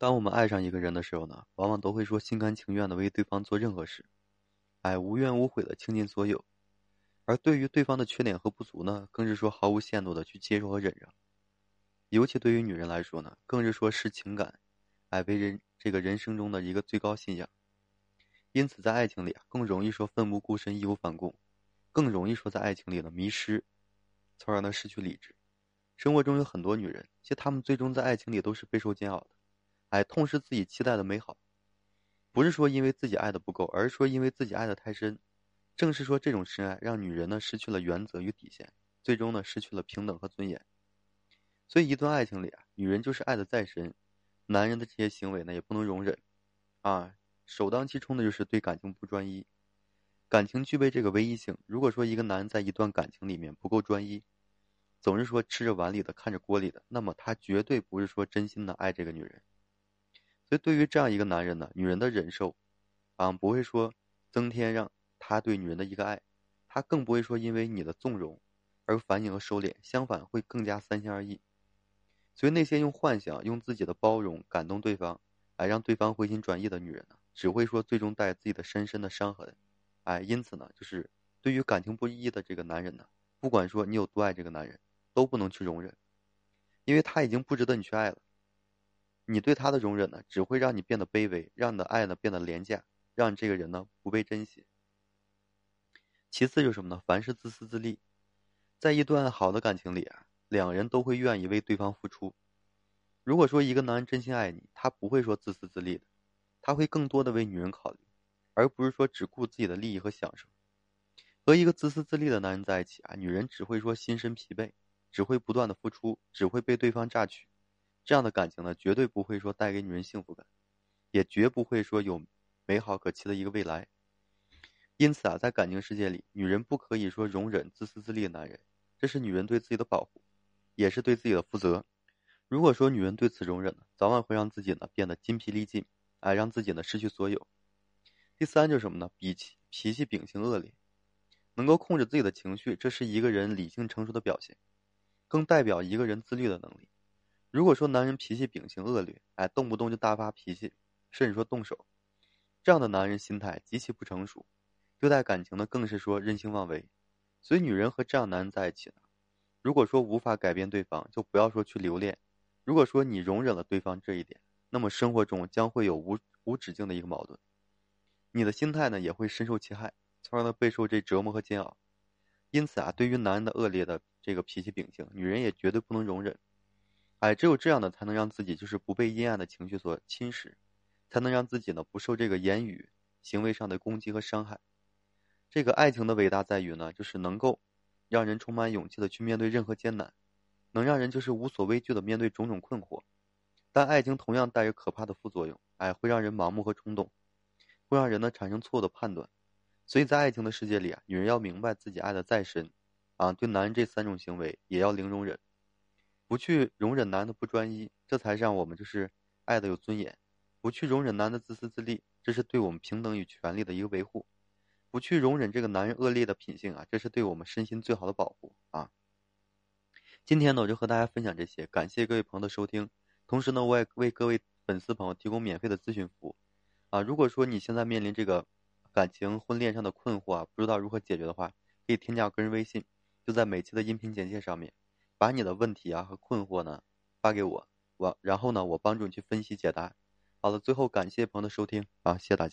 当我们爱上一个人的时候呢，往往都会说心甘情愿的为对方做任何事，哎，无怨无悔的倾尽所有。而对于对方的缺点和不足呢，更是说毫无限度的去接受和忍让。尤其对于女人来说呢，更是说视情感，哎，为人这个人生中的一个最高信仰。因此，在爱情里啊，更容易说奋不顾身、义无反顾，更容易说在爱情里呢迷失，从而呢失去理智。生活中有很多女人，其实她们最终在爱情里都是备受煎熬的，哎，痛失自己期待的美好，不是说因为自己爱的不够，而是说因为自己爱的太深。正是说这种深爱，让女人呢失去了原则与底线，最终呢失去了平等和尊严。所以，一段爱情里啊，女人就是爱的再深，男人的这些行为呢也不能容忍，啊。首当其冲的就是对感情不专一，感情具备这个唯一性。如果说一个男人在一段感情里面不够专一，总是说吃着碗里的看着锅里的，那么他绝对不是说真心的爱这个女人。所以对于这样一个男人呢，女人的忍受，啊不会说增添让他对女人的一个爱，他更不会说因为你的纵容而反省和收敛，相反会更加三心二意。所以那些用幻想、用自己的包容感动对方，来让对方回心转意的女人呢？只会说最终带自己的深深的伤痕，哎，因此呢，就是对于感情不一的这个男人呢，不管说你有多爱这个男人，都不能去容忍，因为他已经不值得你去爱了。你对他的容忍呢，只会让你变得卑微，让你的爱呢变得廉价，让你这个人呢不被珍惜。其次就是什么呢？凡事自私自利，在一段好的感情里啊，两人都会愿意为对方付出。如果说一个男人真心爱你，他不会说自私自利的。他会更多的为女人考虑，而不是说只顾自己的利益和享受。和一个自私自利的男人在一起啊，女人只会说心身疲惫，只会不断的付出，只会被对方榨取。这样的感情呢，绝对不会说带给女人幸福感，也绝不会说有美好可期的一个未来。因此啊，在感情世界里，女人不可以说容忍自私自利的男人，这是女人对自己的保护，也是对自己的负责。如果说女人对此容忍呢，早晚会让自己呢变得筋疲力尽。哎，让自己呢失去所有。第三就是什么呢？脾气脾气秉性恶劣，能够控制自己的情绪，这是一个人理性成熟的表现，更代表一个人自律的能力。如果说男人脾气秉性恶劣，哎，动不动就大发脾气，甚至说动手，这样的男人心态极其不成熟，对待感情呢更是说任性妄为。所以，女人和这样男人在一起呢，如果说无法改变对方，就不要说去留恋。如果说你容忍了对方这一点，那么生活中将会有无无止境的一个矛盾，你的心态呢也会深受其害，从而呢备受这折磨和煎熬。因此啊，对于男人的恶劣的这个脾气秉性，女人也绝对不能容忍。哎，只有这样的才能让自己就是不被阴暗的情绪所侵蚀，才能让自己呢不受这个言语行为上的攻击和伤害。这个爱情的伟大在于呢，就是能够让人充满勇气的去面对任何艰难，能让人就是无所畏惧的面对种种困惑。但爱情同样带有可怕的副作用，哎，会让人盲目和冲动，会让人呢产生错误的判断。所以在爱情的世界里啊，女人要明白自己爱的再深，啊，对男人这三种行为也要零容忍，不去容忍男的不专一，这才让我们就是爱的有尊严；不去容忍男的自私自利，这是对我们平等与权利的一个维护；不去容忍这个男人恶劣的品性啊，这是对我们身心最好的保护啊。今天呢，我就和大家分享这些，感谢各位朋友的收听。同时呢，我也为各位粉丝朋友提供免费的咨询服务，啊，如果说你现在面临这个感情婚恋上的困惑啊，不知道如何解决的话，可以添加我个人微信，就在每期的音频简介上面，把你的问题啊和困惑呢发给我，我然后呢我帮助你去分析解答。好了，最后感谢朋友的收听啊，谢谢大家。